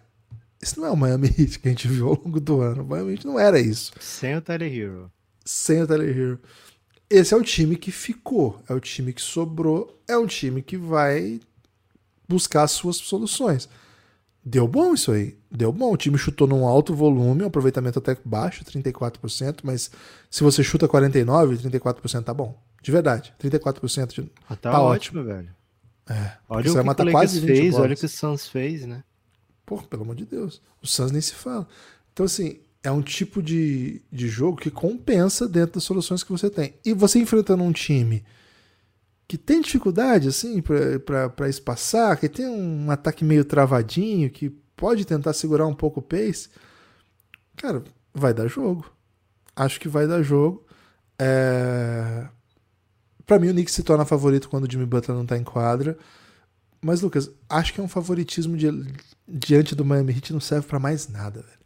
isso não é o Miami Heat que a gente viu ao longo do ano. O Miami Heat não era isso. Sem o Tyler Hero. Sem o Tyler Hero. Esse é o time que ficou, é o time que sobrou, é um time que vai buscar as suas soluções. Deu bom isso aí. Deu bom. O time chutou num alto volume, um aproveitamento até baixo, 34%, mas se você chuta 49%, 34% tá bom. De verdade. 34% de... ah, tá, tá ótimo, ótimo, velho. É. Olha o que, o Lakers fez, olha o que o Suns fez, né? Pô, pelo amor de Deus. O Suns nem se fala. Então, assim, é um tipo de, de jogo que compensa dentro das soluções que você tem. E você enfrentando um time que tem dificuldade, assim, para espaçar, que tem um ataque meio travadinho, que pode tentar segurar um pouco o pace, cara, vai dar jogo. Acho que vai dar jogo. É... Para mim, o Knicks se torna favorito quando o Jimmy Butler não tá em quadra. Mas, Lucas, acho que é um favoritismo de, diante do Miami Heat não serve para mais nada, velho.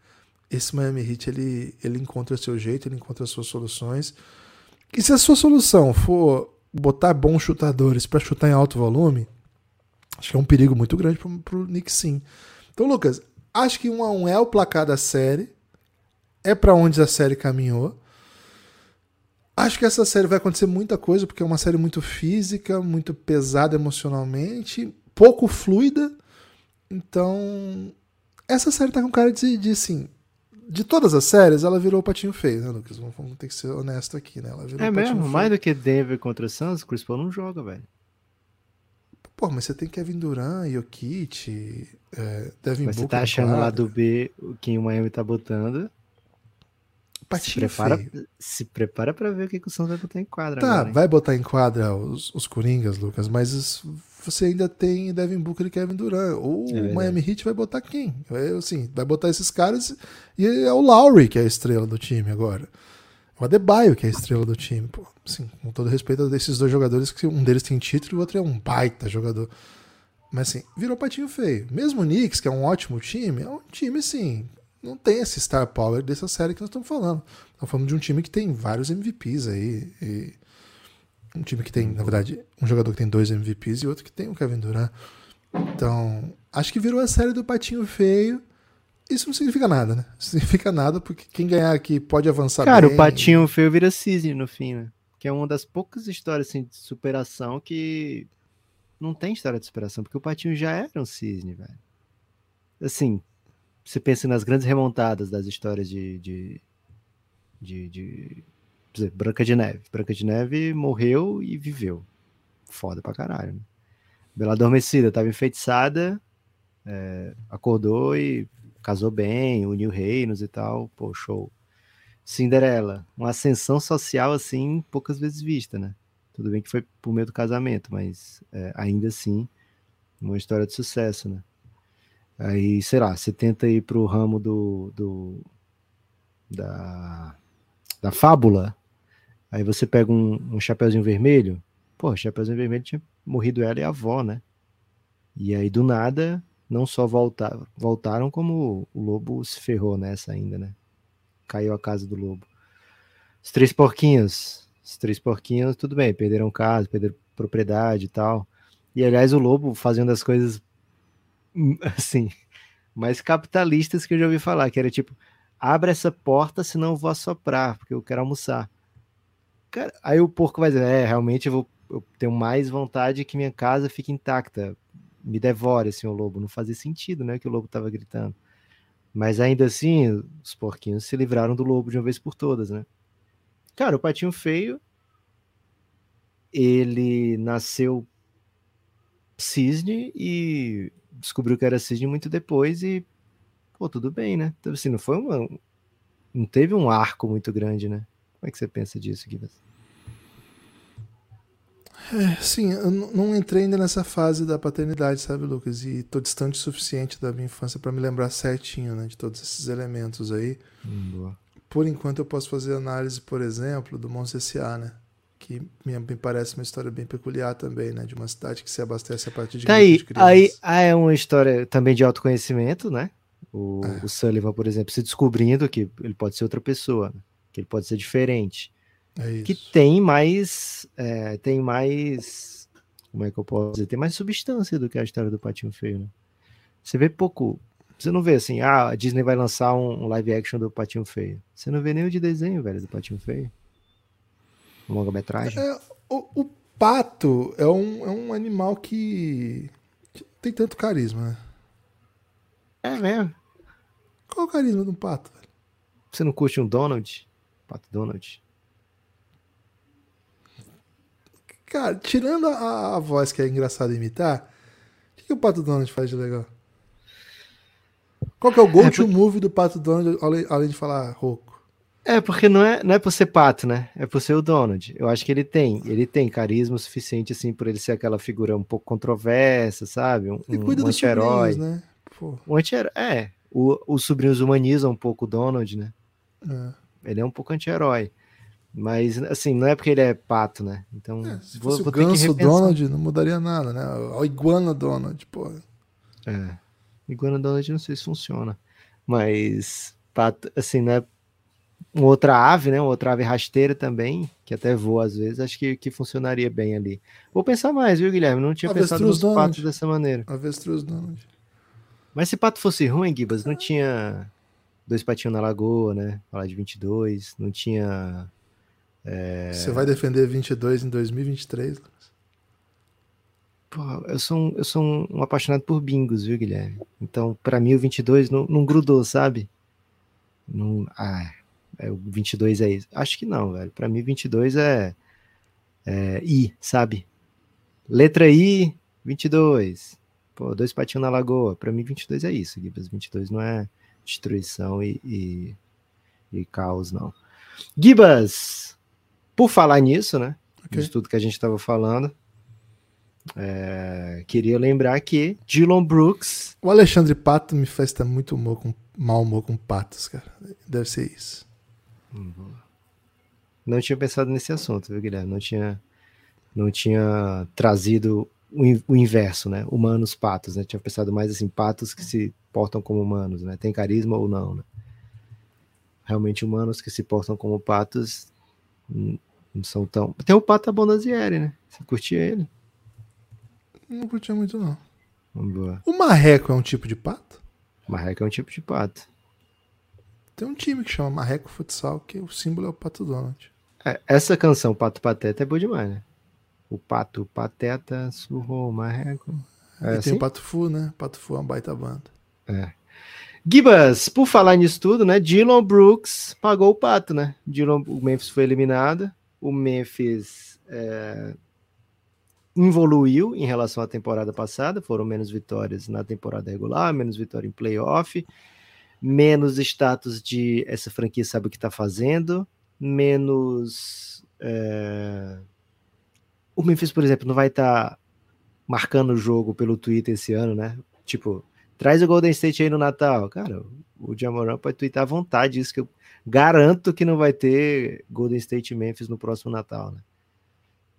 Esse Miami Heat, ele, ele encontra seu jeito, ele encontra suas soluções. E se a sua solução for botar bons chutadores para chutar em alto volume, acho que é um perigo muito grande pro, pro Knicks, sim. Então, Lucas, acho que 1 a 1 é o placar da série. É para onde a série caminhou. Acho que essa série vai acontecer muita coisa, porque é uma série muito física, muito pesada emocionalmente, pouco fluida. Então, essa série tá com cara de, de assim, de todas as séries, ela virou o patinho feio, né, Lucas? Vamos, ter que ser honesto aqui, né? Ela virou É mesmo? feio. Mais do que Denver contra Suns, Chris Paul não joga, velho. Pô, mas você tem Kevin Durant, Jokic, é, Devin Mas você tá achando lá do B o que o Miami tá botando. Se Patinho prepara, feio. se prepara pra ver o que, que o Suns vai botar em quadra Tá, agora, vai botar em quadra os, os Coringas, Lucas, mas os- você ainda tem Devin Booker e Kevin Durant. Ou É o. Miami Heat vai botar quem? É, assim, vai botar esses caras e é o Lowry que é a estrela do time agora. O Adebayo que é a estrela do time. Pô, assim, com todo respeito a desses dois jogadores, que um deles tem título e o outro é um baita jogador. Mas assim, virou patinho feio. Mesmo o Knicks, que é um ótimo time, é um time assim, não tem esse star power dessa série que nós estamos falando. Estamos falando de um time que tem vários MVPs aí. E um time que tem, na verdade, um jogador que tem dois MVPs e outro que tem o Kevin Durant. Então, acho que virou a série do patinho feio. Isso não significa nada, né? Isso significa nada porque quem ganhar aqui pode avançar Cara, bem. o patinho feio vira cisne no fim, né? Que é uma das poucas histórias assim, de superação que não tem história de superação, porque o patinho já era um cisne, velho. Assim, você pensa nas grandes remontadas das histórias de. de, de, de exemplo, Branca de Neve. Branca de Neve morreu e viveu. Foda pra caralho. Né? Bela Adormecida, tava enfeitiçada, é, acordou e casou bem, uniu reinos e tal. Pô, show. Cinderela, uma ascensão social assim, poucas vezes vista, né? Tudo bem que foi por meio do casamento, mas é, ainda assim, uma história de sucesso, né? Aí, sei lá, você tenta ir pro ramo do, do da, da fábula, aí você pega um, um Chapeuzinho Vermelho, pô, Chapeuzinho Vermelho tinha morrido ela e a avó, né? E aí, do nada, não só voltar, voltaram, como o lobo se ferrou nessa ainda, né? Caiu a casa do lobo. Os três porquinhos. Os três porquinhos, tudo bem, perderam casa, perderam propriedade e tal. E aliás, o lobo fazendo as coisas hum, assim, mais capitalistas que eu já ouvi falar, que era tipo, abre essa porta, senão eu vou assoprar, porque eu quero almoçar. Cara, aí o porco vai dizer, é, realmente eu, vou, eu tenho mais vontade que minha casa fique intacta. Me devore, senhor lobo. Não fazia sentido, né, que o lobo tava gritando. Mas ainda assim, os porquinhos se livraram do lobo de uma vez por todas, né? Cara, o patinho feio, ele nasceu cisne e descobriu que era cisne muito depois e, pô, tudo bem, né? Então, assim, não foi uma... Não teve um arco muito grande, né? Como é que você pensa disso, Guilherme? É, sim, eu não entrei ainda nessa fase da paternidade, sabe, Lucas? E tô distante o suficiente da minha infância para me lembrar certinho, né, de todos esses elementos aí. Hum, boa. Por enquanto eu posso fazer análise, por exemplo, do Monte S.A., né? Que me, parece uma história bem peculiar também, né? De uma cidade que se abastece a partir de Tá aí, de crianças. aí, aí é uma história também de autoconhecimento, né? O, É. o Sullivan, por exemplo, se descobrindo que ele pode ser outra pessoa, né? Que ele pode ser diferente. É que tem mais é, tem mais como é que eu posso dizer tem mais substância do que a história do patinho feio né? você vê pouco você não vê assim ah a Disney vai lançar um, um live action do patinho feio você não vê nem o de desenho velho do patinho feio um longa metragem É, o, o pato é um, é um animal que tem tanto carisma, né? é mesmo Qual o carisma de um pato? velho? você não curte um Donald pato Donald Cara, tirando a, a voz que é engraçado imitar, o que, que o Pato Donald faz de legal? Qual que é o go-to move do Pato Donald, além, de falar rouco? É, porque não é, não é por ser pato, né? É por ser o Donald. Eu acho que ele tem, ele tem carisma suficiente, assim, por ele ser aquela figura um pouco controversa, sabe? Um, Ele um cuida dos anti-herói. sobrinhos, né? Pô, Um anti-herói. É, o, os sobrinhos humanizam um pouco o Donald, né? é. Ele é um pouco anti-herói. Mas, assim, não é porque ele é pato, né? Então, É, se vou, fosse vou o ganso. Donald, não mudaria nada, né? O iguana Donald, pô. É. Iguana Donald não sei se funciona. Mas, pato, assim, né? Uma outra ave, né? Uma outra ave rasteira também, que até voa às vezes, acho que, que funcionaria bem ali. Vou pensar mais, viu, Guilherme? Não tinha Avestruz pensado nos Donald. patos dessa maneira. Avestruz Donald. Mas se pato fosse ruim, Gibas, não tinha dois patinhos na lagoa, né? Falar de 22, não tinha. É. Você vai defender 22 em 2023? Lucas? Pô, eu sou, um, eu sou um, um apaixonado por bingos, viu, Guilherme? Então, pra mim, o 22 não, não grudou, sabe? Não, ah, é, o 22 é isso. Acho que não, velho. Para mim, 22 é, é I, sabe? Letra I, 22. Pô, dois patinhos na lagoa. Para mim, 22 é isso, Gibas. 22 não é destruição e, e, e caos, não. Gibas, por falar nisso, né? Okay. De tudo que a gente estava falando, é, queria lembrar que Dylan Brooks. O Alexandre Pato me faz estar muito humor com, mau humor com patos, cara. Deve ser isso. Uhum. Não tinha pensado nesse assunto, viu, Guilherme? Não tinha, não tinha trazido o, o inverso, né? Humanos patos, né? Tinha pensado mais assim, patos que se portam como humanos, né? Tem carisma ou não, né? Realmente humanos que se portam como patos não são tão. Tem o Pato Bonazieri, né? Você curtia ele? Não curtia muito, não. Boa. O marreco é um tipo de pato? Marreco é um tipo de pato. Tem um time que chama Marreco Futsal, que o símbolo é o Pato Donald. É, essa canção, Pato Pateta, é boa demais, né? O Pato Pateta surrou o Marreco. É e assim? tem o Pato Fu, né? Pato Fu é uma baita banda. É. Gibas, por falar nisso tudo, né? Dylan Brooks pagou o pato, né? Dylan, o Memphis foi eliminado. O Memphis é, evoluiu em relação à temporada passada. Foram menos vitórias na temporada regular, menos vitória em playoff, menos status de essa franquia sabe o que está fazendo, menos. É... O Memphis, por exemplo, não vai estar tá marcando o jogo pelo Twitter esse ano, né? Tipo, traz o Golden State aí no Natal. Cara, o Jamoran pode twittar à vontade isso que eu garanto que não vai ter Golden State Memphis no próximo Natal, né?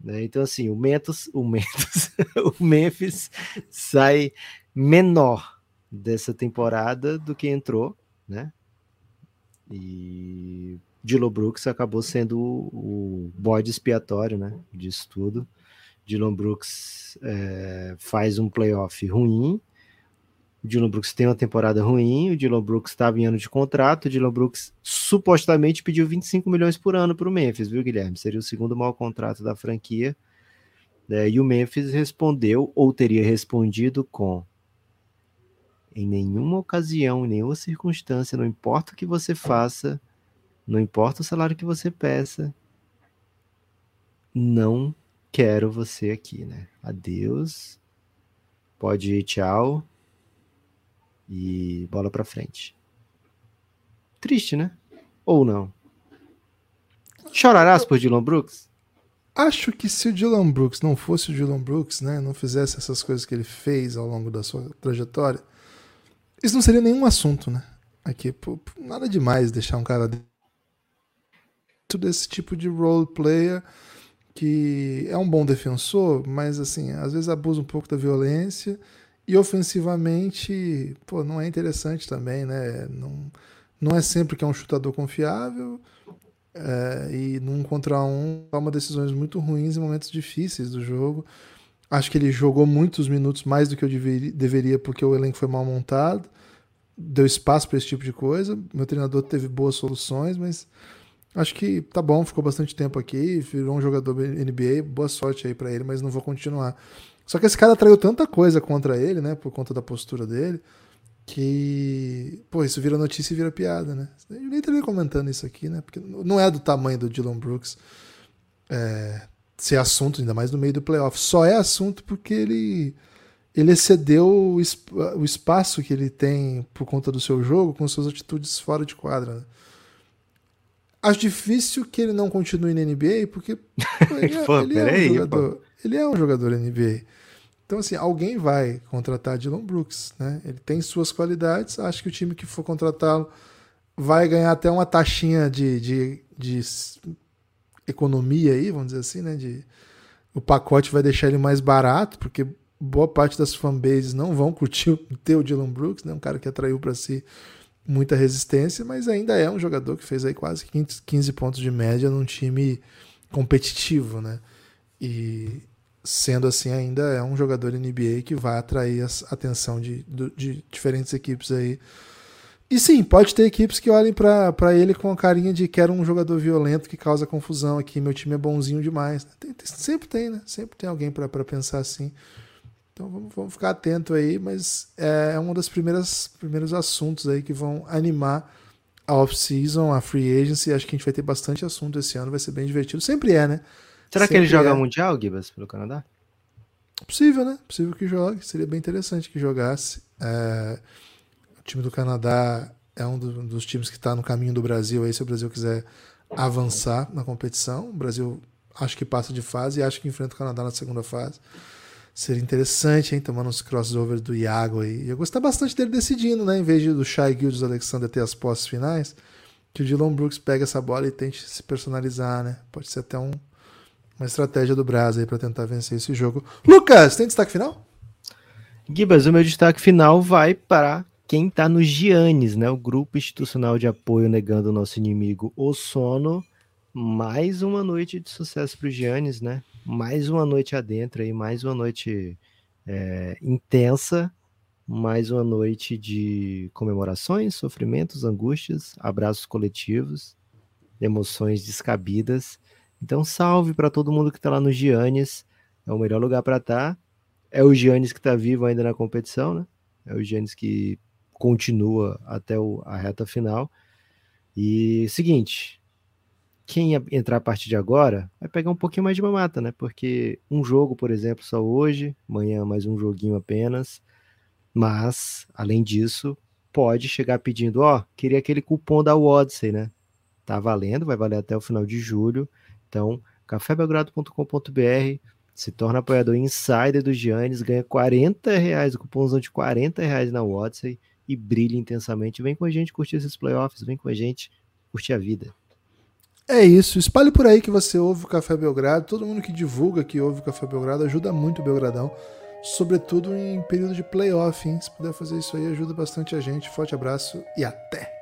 né? Então, assim, o Memphis, o Memphis, o Memphis sai menor dessa temporada do que entrou, né? E Dilo Brooks acabou sendo o, o bode expiatório, né? Disso tudo. Dylan Brooks é, faz um playoff ruim, o Dylan Brooks tem uma temporada ruim, o Dylan Brooks estava em ano de contrato, o Dylan Brooks supostamente pediu 25 milhões por ano para o Memphis, viu, Guilherme? Seria o segundo maior contrato da franquia. Né? E o Memphis respondeu, ou teria respondido com em nenhuma ocasião, em nenhuma circunstância, não importa o que você faça, não importa o salário que você peça, não quero você aqui, né? Adeus, pode ir, tchau, e bola para frente. Triste, né? Ou não? Chorarás por Dylan Brooks? Acho que se o Dylan Brooks não fosse o Dylan Brooks, né, não fizesse essas coisas que ele fez ao longo da sua trajetória, isso não seria nenhum assunto, né? Aqui, pô, nada demais deixar um cara tudo esse tipo de role player que é um bom defensor, mas assim, às vezes abusa um pouco da violência e ofensivamente, pô, não é interessante também, né? Não, não é sempre que é um chutador confiável. É, e num contra um toma decisões muito ruins em momentos difíceis do jogo. Acho que ele jogou muitos minutos mais do que eu deveria, deveria porque o elenco foi mal montado. Deu espaço para esse tipo de coisa. Meu treinador teve boas soluções, mas acho que tá bom, ficou bastante tempo aqui, virou um jogador NBA. Boa sorte aí para ele, mas não vou continuar. Só que esse cara atraiu tanta coisa contra ele, né? Por conta da postura dele, que. Pô, isso vira notícia e vira piada, né? Eu nem estaria comentando isso aqui, né? Porque não é do tamanho do Dylan Brooks é, ser assunto, ainda mais no meio do playoff. Só é assunto porque ele. Ele excedeu o, espaço que ele tem por conta do seu jogo com suas atitudes fora de quadra. Né? Acho difícil que ele não continue na NBA, porque pô, ele, é, pô, ele é um jogador. Ele é um jogador NBA. Então, assim, alguém vai contratar Dylan Brooks, né? Ele tem suas qualidades, acho que o time que for contratá-lo vai ganhar até uma taxinha de, de, de economia aí, vamos dizer assim, né? De, o pacote vai deixar ele mais barato, porque boa parte das fanbases não vão curtir ter o Dylan Brooks, né? Um cara que atraiu para si muita resistência, mas ainda é um jogador que fez aí quase 15 pontos de média num time competitivo, né? E, sendo assim, ainda é um jogador NBA que vai atrair a atenção de, de diferentes equipes aí. E sim, pode ter equipes que olhem para ele com a carinha de quero um jogador violento que causa confusão aqui, meu time é bonzinho demais. Tem, tem, sempre tem, né? Sempre tem alguém para pensar assim. Então vamos, vamos, ficar atento aí, mas é, é um dos primeiros, primeiros assuntos aí que vão animar a off-season, a free agency. Acho que a gente vai ter bastante assunto esse ano, vai ser bem divertido. Sempre é, né? Será que Sempre ele joga é. Mundial, Gibas, pelo Canadá? Possível, né? Possível que jogue. Seria bem interessante que jogasse. É, O time do Canadá é um do- dos times que está no caminho do Brasil. Aí, se o Brasil quiser avançar na competição, o Brasil acho que passa de fase e acho que enfrenta o Canadá na segunda fase. Seria interessante, hein? Tomando uns crossovers do Iago aí. Eu gostar bastante dele decidindo, né? Em vez de do Shai Gildes Alexander ter as posses finais, que o Dylan Brooks pega essa bola e tente se personalizar, né? Pode ser até um, uma estratégia do Brasil aí para tentar vencer esse jogo. Lucas, tem destaque final? Gibas, o meu destaque final vai para quem tá no Giannis, né? O grupo institucional de apoio negando o nosso inimigo o sono. Mais uma noite de sucesso para o Giannis, né? Mais uma noite adentro aí, mais uma noite é, intensa, mais uma noite de comemorações, sofrimentos, angústias, abraços coletivos, emoções descabidas. Então, salve para todo mundo que tá lá no Giannis. É o melhor lugar para estar. É o Giannis que está vivo ainda na competição, né? É o Giannis que continua até o- a reta final. E seguinte, quem entrar a partir de agora vai pegar um pouquinho mais de mamata, né? Porque um jogo, por exemplo, só hoje, amanhã mais um joguinho apenas. Mas, além disso, pode chegar pedindo, ó, queria aquele cupom da Odyssey, né? Tá valendo, vai valer até o final de julho. Então, cafébelgrado.com.br, se torna apoiador insider do Giannis, ganha 40 reais, o cupomzão de 40 reais na Odyssey e brilha intensamente. Vem com a gente curtir esses playoffs, vem com a gente curtir a vida. É isso. Espalhe por aí que você ouve o Café Belgrado. Todo mundo que divulga que ouve o Café Belgrado ajuda muito o Belgradão. Sobretudo em período de playoff, hein? Se puder fazer isso aí, ajuda bastante a gente. Forte abraço e até!